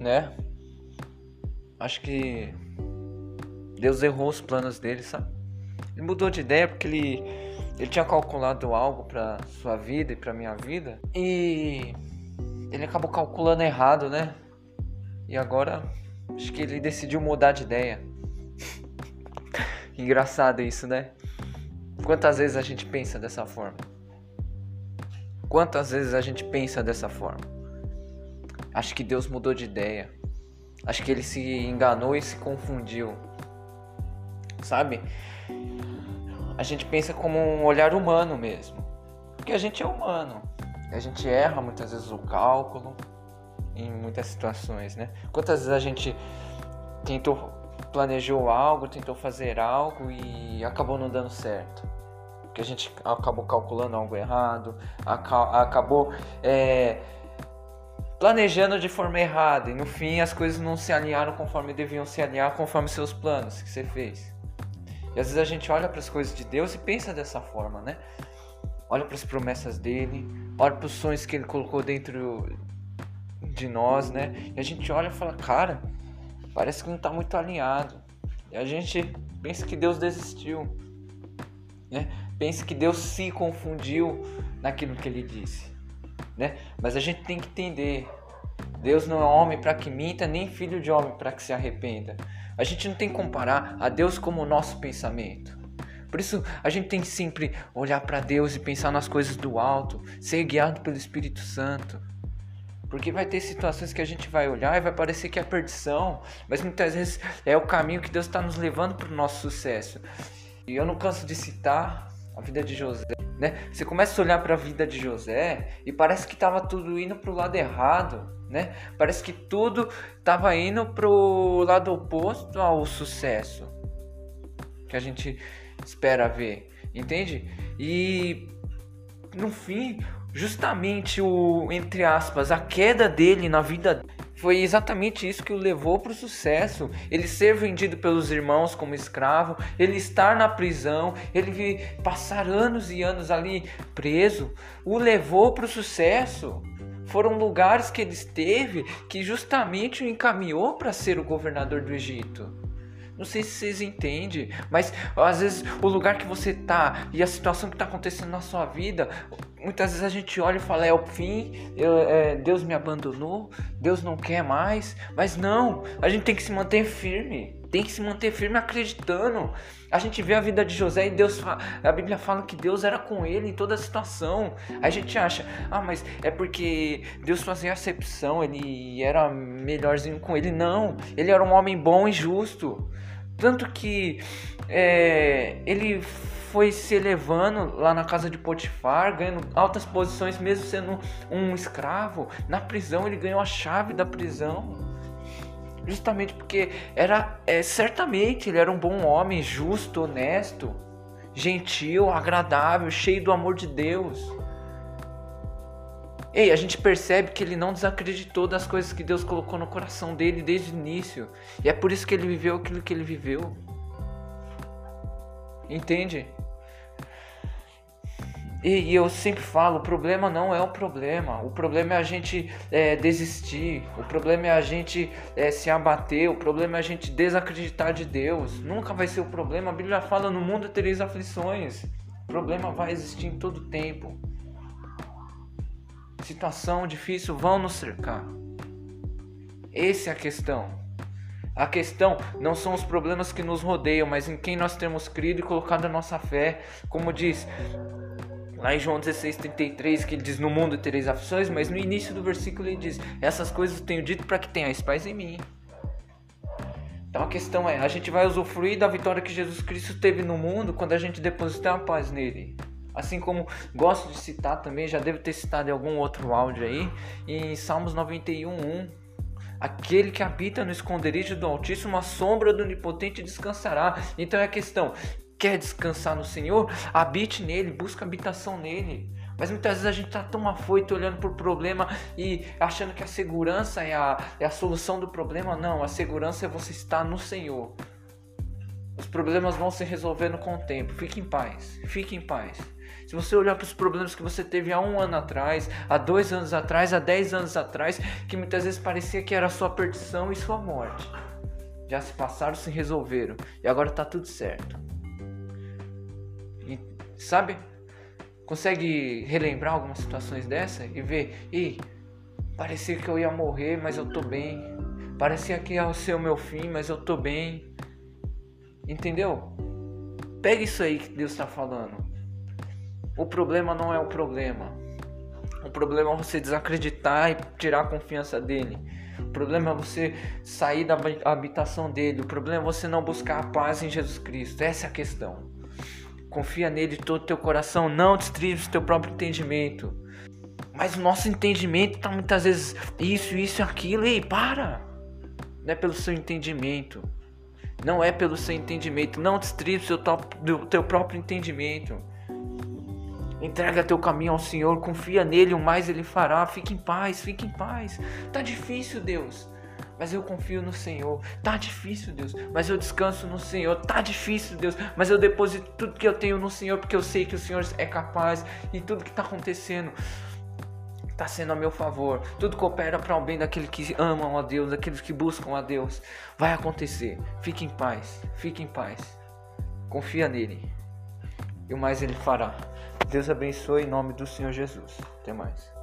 né? Acho que Deus errou os planos dele, sabe? Ele mudou de ideia porque ele, ele tinha calculado algo para sua vida e para minha vida e ele acabou calculando errado, né? E agora acho que ele decidiu mudar de ideia. Engraçado isso, né? Quantas vezes a gente pensa dessa forma? Quantas vezes a gente pensa dessa forma? Acho que Deus mudou de ideia. Acho que ele se enganou e se confundiu. Sabe? A gente pensa como um olhar humano mesmo. Porque a gente é humano. A gente erra muitas vezes o cálculo em muitas situações, né? Quantas vezes a gente tentou planejou algo, tentou fazer algo e acabou não dando certo que a gente acabou calculando algo errado, acabou é, planejando de forma errada e no fim as coisas não se alinharam conforme deviam se alinhar, conforme seus planos que você fez. E às vezes a gente olha para as coisas de Deus e pensa dessa forma, né? Olha para as promessas dele, olha para os sonhos que ele colocou dentro de nós, né? E a gente olha e fala, cara, parece que não está muito alinhado. E a gente pensa que Deus desistiu, né? pense que Deus se confundiu naquilo que ele disse, né? Mas a gente tem que entender, Deus não é homem para que minta, nem filho de homem para que se arrependa. A gente não tem que comparar a Deus como o nosso pensamento. Por isso a gente tem que sempre olhar para Deus e pensar nas coisas do alto, ser guiado pelo Espírito Santo. Porque vai ter situações que a gente vai olhar e vai parecer que é perdição, mas muitas vezes é o caminho que Deus está nos levando para o nosso sucesso. E eu não canso de citar a vida de José, né? Você começa a olhar para a vida de José e parece que estava tudo indo para o lado errado, né? Parece que tudo estava indo para o lado oposto ao sucesso que a gente espera ver, entende? E no fim, justamente o entre aspas, a queda dele na vida foi exatamente isso que o levou para o sucesso. Ele ser vendido pelos irmãos como escravo, ele estar na prisão, ele passar anos e anos ali preso, o levou para o sucesso. Foram lugares que ele esteve que justamente o encaminhou para ser o governador do Egito. Não sei se vocês entendem, mas às vezes o lugar que você tá e a situação que está acontecendo na sua vida, muitas vezes a gente olha e fala: é o fim, eu, é, Deus me abandonou, Deus não quer mais. Mas não, a gente tem que se manter firme, tem que se manter firme acreditando. A gente vê a vida de José e Deus a Bíblia fala que Deus era com ele em toda a situação. Aí a gente acha, ah, mas é porque Deus fazia acepção, ele era melhorzinho com ele. Não, ele era um homem bom e justo. Tanto que é, ele foi se elevando lá na casa de Potifar, ganhando altas posições, mesmo sendo um escravo. Na prisão, ele ganhou a chave da prisão. Justamente porque era é, certamente ele era um bom homem, justo, honesto, gentil, agradável, cheio do amor de Deus. Ei, a gente percebe que ele não desacreditou das coisas que Deus colocou no coração dele desde o início. E é por isso que ele viveu aquilo que ele viveu. Entende? E, e eu sempre falo, o problema não é o problema. O problema é a gente é, desistir. O problema é a gente é, se abater. O problema é a gente desacreditar de Deus. Nunca vai ser o problema. A Bíblia fala: no mundo tereis aflições. O problema vai existir em todo tempo situação difícil vão nos cercar. Essa é a questão. A questão não são os problemas que nos rodeiam, mas em quem nós temos crido e colocado a nossa fé. Como diz lá em João 16,33, que ele diz: No mundo tereis aflições, mas no início do versículo ele diz: Essas coisas tenho dito para que tenhais paz em mim. Então a questão é: a gente vai usufruir da vitória que Jesus Cristo teve no mundo quando a gente depositar a paz nele. Assim como gosto de citar também, já devo ter citado em algum outro áudio aí, em Salmos 91:1, aquele que habita no esconderijo do Altíssimo, a sombra do Onipotente descansará. Então é a questão, quer descansar no Senhor? Habite nele, busca habitação nele. Mas muitas vezes a gente está tão afoito olhando para o problema e achando que a segurança é a, é a solução do problema. Não, a segurança é você estar no Senhor. Os problemas vão se resolvendo com o tempo. Fique em paz, fique em paz. Se você olhar para os problemas que você teve há um ano atrás, há dois anos atrás, há dez anos atrás, que muitas vezes parecia que era sua perdição e sua morte, já se passaram, se resolveram e agora está tudo certo. E, sabe? Consegue relembrar algumas situações dessa e ver, e parecia que eu ia morrer, mas eu tô bem. Parecia que ia ser o meu fim, mas eu tô bem. Entendeu? Pega isso aí que Deus está falando. O problema não é o problema. O problema é você desacreditar e tirar a confiança dele. O problema é você sair da habitação dele. O problema é você não buscar a paz em Jesus Cristo. Essa é a questão. Confia nele todo o teu coração. Não destrives o teu próprio entendimento. Mas o nosso entendimento está muitas vezes isso, isso e aquilo. Ei, para! Não é pelo seu entendimento. Não é pelo seu entendimento. Não destrive o seu do teu próprio entendimento. Entrega teu caminho ao Senhor, confia nele, o mais ele fará. Fique em paz, fique em paz. Tá difícil, Deus, mas eu confio no Senhor. Tá difícil, Deus, mas eu descanso no Senhor. Tá difícil, Deus, mas eu deposito tudo que eu tenho no Senhor, porque eu sei que o Senhor é capaz e tudo que está acontecendo está sendo a meu favor. Tudo coopera para o bem daqueles que amam a Deus, daqueles que buscam a Deus. Vai acontecer. Fique em paz. Fique em paz. Confia nele. E o mais ele fará. Deus abençoe em nome do Senhor Jesus. Até mais.